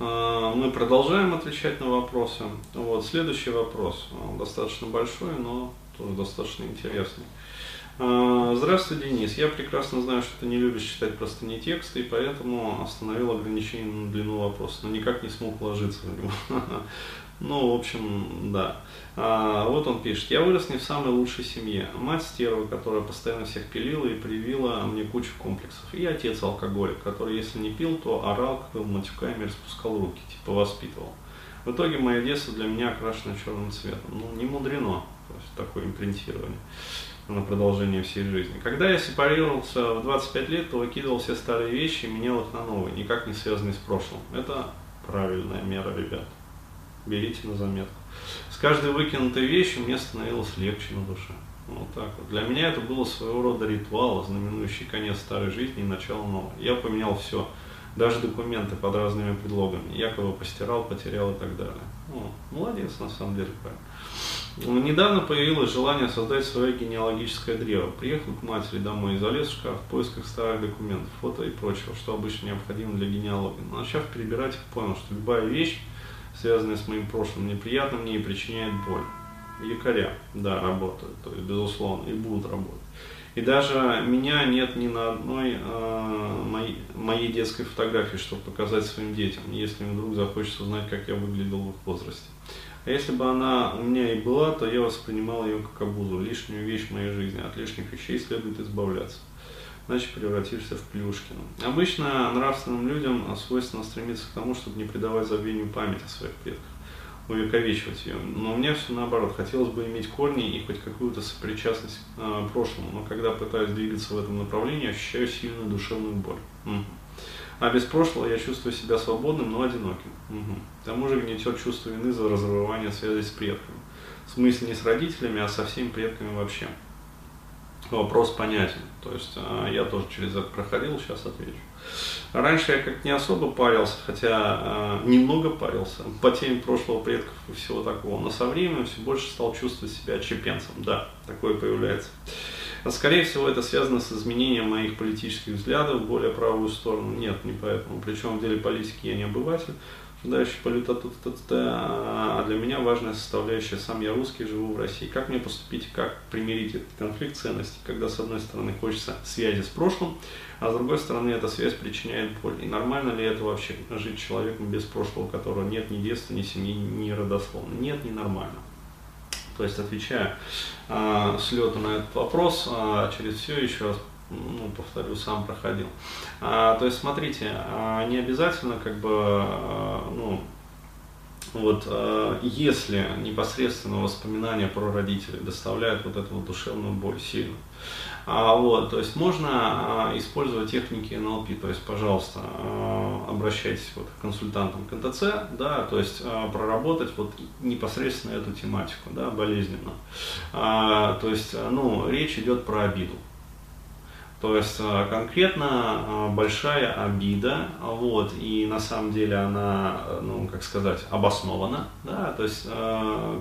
А, мы продолжаем отвечать на вопросы. Вот, следующий вопрос, он достаточно большой, но тоже достаточно интересный. А, здравствуй, Денис. Я прекрасно знаю, что ты не любишь читать просто не тексты, и поэтому остановил ограничение на длину вопроса, но никак не смог вложиться в него. Ну, в общем, да. А, вот он пишет. Я вырос не в самой лучшей семье. Мать стерва, которая постоянно всех пилила и привила мне кучу комплексов. И отец алкоголик, который, если не пил, то орал, как матюками распускал руки, типа воспитывал. В итоге мое детство для меня окрашено черным цветом. Ну, не мудрено, то есть такое импринтирование на продолжение всей жизни. Когда я сепарировался в 25 лет, то выкидывал все старые вещи и менял их на новые, никак не связанные с прошлым. Это правильная мера, ребят. Берите на заметку. С каждой выкинутой вещью мне становилось легче на душе. Вот так вот. Для меня это было своего рода ритуал, знаменующий конец старой жизни и начало новой. Я поменял все, даже документы под разными предлогами. Якобы постирал, потерял и так далее. Ну, молодец, на самом деле, правильно. Недавно появилось желание создать свое генеалогическое древо. Приехал к матери домой и залез в шкаф в поисках старых документов, фото и прочего, что обычно необходимо для генеалогии. Но начав перебирать понял, что любая вещь, связанная с моим прошлым, неприятно мне и причиняет боль. Якоря, да, работают, то есть, безусловно, и будут работать. И даже меня нет ни на одной э, моей, моей детской фотографии, чтобы показать своим детям, если им вдруг захочется узнать, как я выглядел в их возрасте. А если бы она у меня и была, то я воспринимал ее как обузу, лишнюю вещь в моей жизни. От лишних вещей следует избавляться. Иначе превратишься в Плюшкина. Обычно нравственным людям свойственно стремиться к тому, чтобы не придавать забвению память о своих предках, увековечивать ее. Но меня все наоборот. Хотелось бы иметь корни и хоть какую-то сопричастность к э, прошлому. Но когда пытаюсь двигаться в этом направлении, ощущаю сильную душевную боль. Угу. А без прошлого я чувствую себя свободным, но одиноким. Угу. К тому же гнетет чувство вины за разрывание связи с предками. В смысле не с родителями, а со всеми предками вообще. Вопрос понятен. То есть а, я тоже через это проходил, сейчас отвечу. Раньше я как не особо парился, хотя а, немного парился по теме прошлого предков и всего такого. Но со временем все больше стал чувствовать себя отчепенцем. Да, такое появляется. Но, скорее всего, это связано с изменением моих политических взглядов в более правую сторону. Нет, не поэтому. Причем в деле политики я не обыватель, полета тут, тут, а для меня важная составляющая, сам я русский, живу в России. Как мне поступить, как примирить этот конфликт ценностей, когда с одной стороны хочется связи с прошлым, а с другой стороны эта связь причиняет боль. И нормально ли это вообще жить человеком без прошлого, у которого нет ни детства, ни семьи, ни родословно? Нет, не нормально. То есть, отвечая э, с лету на этот вопрос, э, через все еще раз ну, повторю, сам проходил. А, то есть, смотрите, а, не обязательно, как бы, а, ну, вот, а, если непосредственно воспоминания про родителей доставляют вот эту вот душевную боль сильно, а, вот, то есть можно а, использовать техники НЛП, то есть, пожалуйста, а, обращайтесь вот к консультантам КТЦ, да, то есть проработать вот непосредственно эту тематику, да, болезненно. То есть, ну, речь идет про обиду. То есть э, конкретно э, большая обида, вот, и на самом деле она, э, ну, как сказать, обоснована, да, то есть,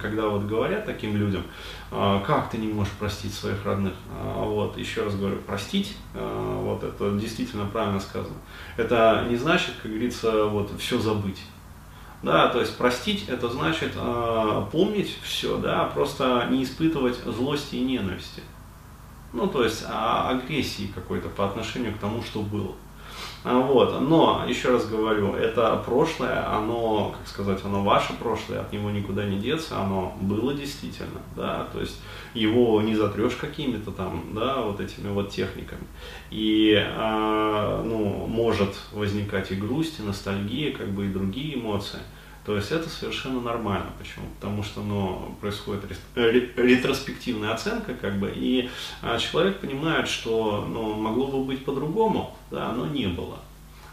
когда вот говорят таким людям, как ты не можешь простить своих родных, вот, еще раз говорю, простить, вот, это действительно правильно сказано, это не значит, как говорится, вот, все забыть, да, то есть простить это значит помнить все, да, просто не испытывать злости и ненависти. Ну, то есть а, агрессии какой-то по отношению к тому, что было. А, вот. Но, еще раз говорю, это прошлое, оно, как сказать, оно ваше прошлое, от него никуда не деться, оно было действительно, да, то есть его не затрешь какими-то там, да, вот этими вот техниками. И, э, ну, может возникать и грусть, и ностальгия, как бы и другие эмоции. То есть это совершенно нормально. Почему? Потому что ну, происходит ретроспективная оценка, как бы, и а, человек понимает, что ну, могло бы быть по-другому, да, но не было.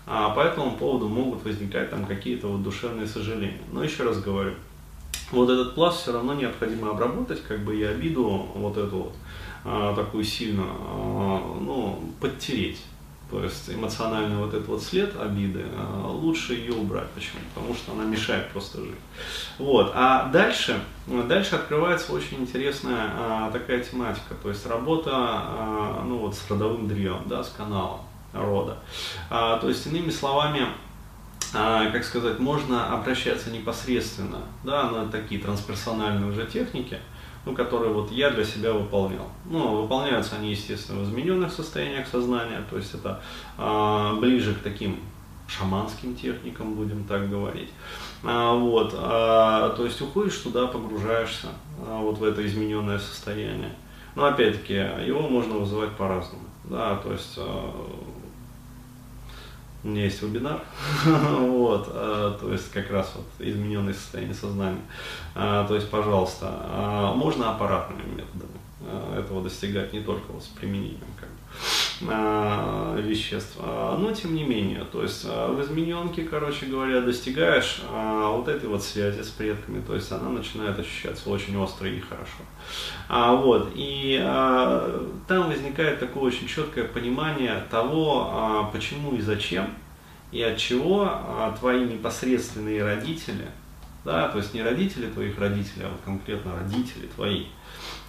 А по этому поводу могут возникать там какие-то вот душевные сожаления. Но еще раз говорю, вот этот пласт все равно необходимо обработать, как бы и обиду вот эту вот а, такую сильно, а, ну, подтереть. То есть эмоциональный вот этот вот след обиды, а, лучше ее убрать. Почему? Потому что она мешает просто жить. Вот. А дальше, дальше открывается очень интересная а, такая тематика. То есть работа а, ну, вот, с родовым древом, да, с каналом рода. А, то есть, иными словами, а, как сказать, можно обращаться непосредственно, да, на такие трансперсональные уже техники, ну, которые вот я для себя выполнял. Ну, выполняются они, естественно, в измененных состояниях сознания, то есть это а, ближе к таким шаманским техникам, будем так говорить. А, вот, а, то есть уходишь туда, погружаешься а, вот в это измененное состояние. Но опять-таки, его можно вызывать по-разному. Да, то есть а, у меня есть вебинар, вот, а, то есть как раз вот измененное состояние сознания. А, то есть, пожалуйста, а, можно аппаратными методами этого достигать, не только с применением как бы. А, веществ. А, но тем не менее, то есть а, в измененке, короче говоря, достигаешь вот этой вот связи с предками, то есть она начинает ощущаться очень остро и хорошо. А, вот, и а, там возникает такое очень четкое понимание того, а, почему и зачем, и от чего а, твои непосредственные родители, да, то есть не родители твоих родителей, а вот конкретно родители твои,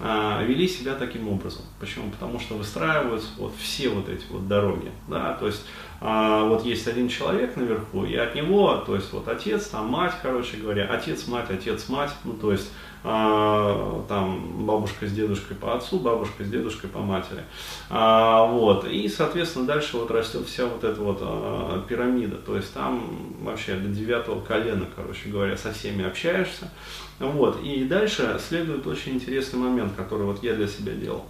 вели себя таким образом. Почему? Потому что выстраиваются вот все вот эти вот дороги. Да? То есть а, вот есть один человек наверху, и от него, то есть вот отец, там мать, короче говоря, отец, мать, отец, мать, ну то есть а, там бабушка с дедушкой по отцу, бабушка с дедушкой по матери. А, вот. И, соответственно, дальше вот растет вся вот эта вот а, пирамида. То есть там вообще до девятого колена, короче говоря, со всеми общаешься. Вот. И дальше следует очень интересный момент, который вот я для себя делал.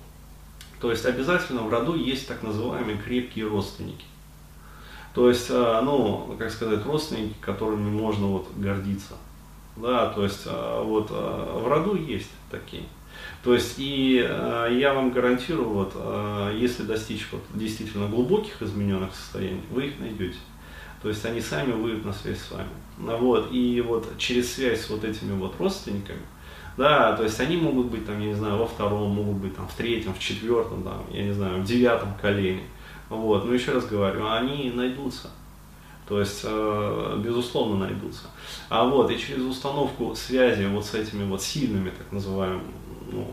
То есть обязательно в роду есть так называемые крепкие родственники. То есть, а, ну, как сказать, родственники, которыми можно вот гордиться. Да, то есть а, вот а, в роду есть такие. То есть и я вам гарантирую, вот, если достичь вот действительно глубоких измененных состояний, вы их найдете. То есть они сами выйдут на связь с вами. Вот, и вот через связь с вот этими вот родственниками, да, то есть они могут быть там, я не знаю, во втором, могут быть там в третьем, в четвертом, там, я не знаю, в девятом колене. Вот, но еще раз говорю, они найдутся. То есть, э, безусловно, найдутся. А вот, и через установку связи вот с этими вот сильными, так называемыми, ну,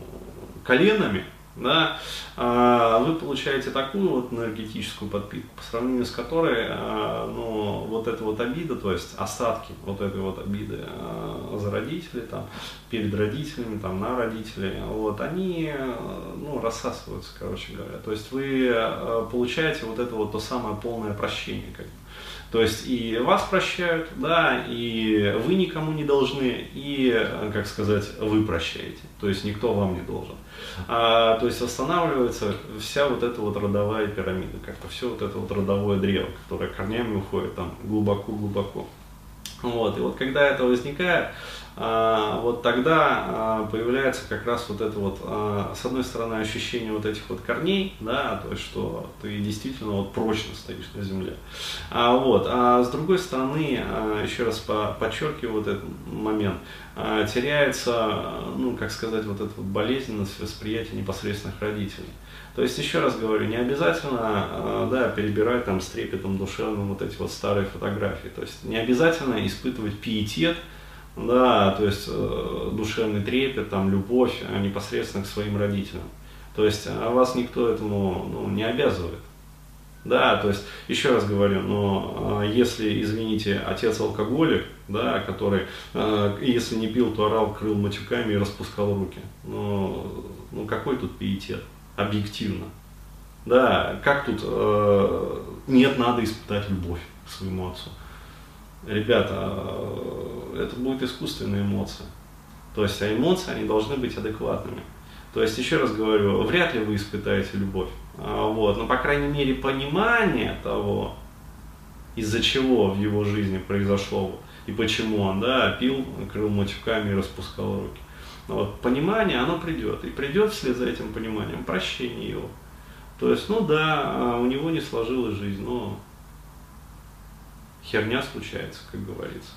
коленами, да, а, вы получаете такую вот энергетическую подпитку, по сравнению с которой а, ну, вот эта вот обида, то есть остатки вот этой вот обиды а, за родителей, там, перед родителями, там, на родителей, вот, они ну, рассасываются, короче говоря. То есть вы получаете вот это вот то самое полное прощение, как бы. То есть и вас прощают, да, и вы никому не должны, и, как сказать, вы прощаете. То есть никто вам не должен. А, то есть восстанавливается вся вот эта вот родовая пирамида, как-то все вот это вот родовое древо, которое корнями уходит там глубоко-глубоко. Вот, и вот когда это возникает, вот тогда а, появляется как раз вот это вот, а, с одной стороны, ощущение вот этих вот корней, да, то есть, что ты действительно вот прочно стоишь на земле. А, вот, а с другой стороны, еще раз подчеркиваю вот этот момент, теряется, ну, как сказать, вот эта вот болезненность восприятия непосредственных родителей. То есть, еще раз говорю, не обязательно да, перебирать там с трепетом душевным вот эти вот старые фотографии. То есть, не обязательно испытывать пиетет, да, то есть э, душевный трепет, там, любовь а непосредственно к своим родителям. То есть а вас никто этому ну, не обязывает. Да, то есть, еще раз говорю, но э, если, извините, отец алкоголик, да, который, э, если не пил, то орал, крыл матюками и распускал руки. Ну, ну какой тут пиетет, объективно? Да, как тут, э, нет, надо испытать любовь к своему отцу ребята, это будет искусственная эмоция. То есть, а эмоции, они должны быть адекватными. То есть, еще раз говорю, вряд ли вы испытаете любовь. А, вот, но, по крайней мере, понимание того, из-за чего в его жизни произошло и почему он да, пил, крыл матюками и распускал руки. Вот, понимание, оно придет. И придет вслед за этим пониманием прощение его. То есть, ну да, а у него не сложилась жизнь, но херня случается, как говорится.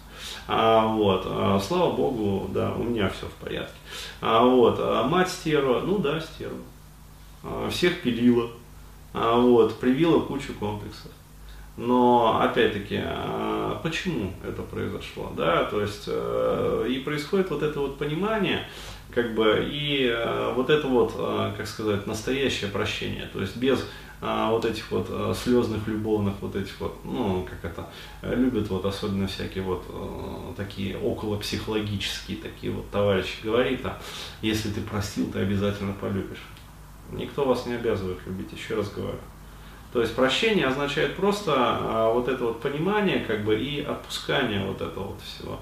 А, вот, а, слава богу, да, у меня все в порядке. А, вот, а мать стерва, ну да, стерва. А, всех пилила, а, вот, привила кучу комплексов. Но опять-таки, а, почему это произошло, да, то есть э, и происходит вот это вот понимание, как бы, и э, вот это вот, э, как сказать, настоящее прощение, то есть без а, вот этих вот а, слезных, любовных, вот этих вот, ну, как это, любят вот особенно всякие вот а, такие около психологические такие вот товарищи говорит, а если ты простил, ты обязательно полюбишь. Никто вас не обязывает любить, еще раз говорю. То есть прощение означает просто а, вот это вот понимание, как бы, и отпускание вот этого вот всего.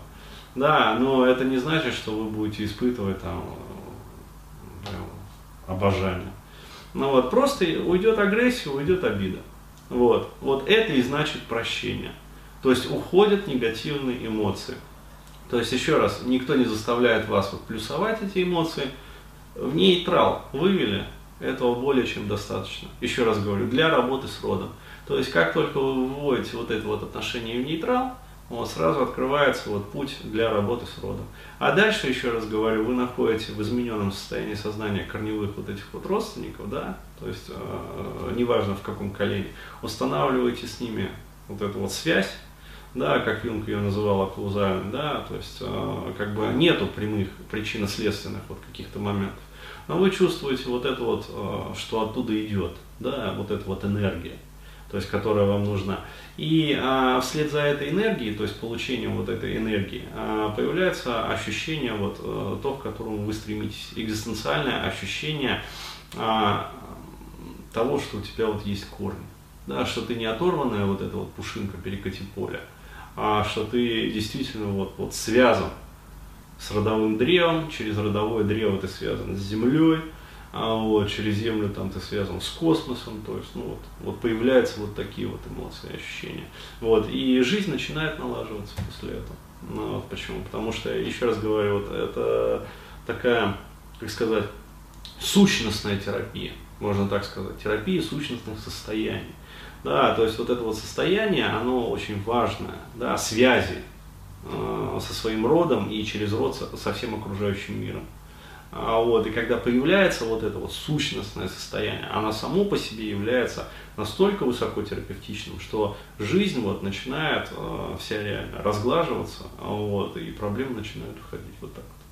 Да, но это не значит, что вы будете испытывать там обожание. Ну вот, просто уйдет агрессия, уйдет обида. Вот, вот это и значит прощение. То есть уходят негативные эмоции. То есть еще раз, никто не заставляет вас вот плюсовать эти эмоции. В нейтрал вывели, этого более чем достаточно. Еще раз говорю, для работы с родом. То есть как только вы выводите вот это вот отношение в нейтрал, вот, сразу открывается вот путь для работы с родом. А дальше, еще раз говорю, вы находите в измененном состоянии сознания корневых вот этих вот родственников, да, то есть э, неважно в каком колене, устанавливаете с ними вот эту вот связь, да, как Юнг ее называл каузальной, да, то есть э, как бы нету прямых причинно-следственных вот каких-то моментов, но вы чувствуете вот это вот, э, что оттуда идет, да, вот эта вот энергия то есть которая вам нужна. И а, вслед за этой энергией, то есть получением вот этой энергии, а, появляется ощущение, вот, а, то, к которому вы стремитесь, экзистенциальное ощущение а, того, что у тебя вот есть корни. Да, что ты не оторванная вот эта вот пушинка перекати поля, а что ты действительно вот, вот связан с родовым древом, через родовое древо ты связан с землей, а вот, через Землю там ты связан с космосом, то есть, ну вот, вот появляются вот такие вот эмоции, ощущения. Вот, и жизнь начинает налаживаться после этого. Ну, вот почему? Потому что, еще раз говорю, вот это такая, как сказать, сущностная терапия, можно так сказать, терапия сущностных состояний. Да, то есть вот это вот состояние, оно очень важное, да, связи э, со своим родом и через род со, со всем окружающим миром. А вот, и когда появляется вот это вот сущностное состояние, оно само по себе является настолько высокотерапевтичным, что жизнь вот начинает э, вся реально разглаживаться, вот, и проблемы начинают уходить вот так вот.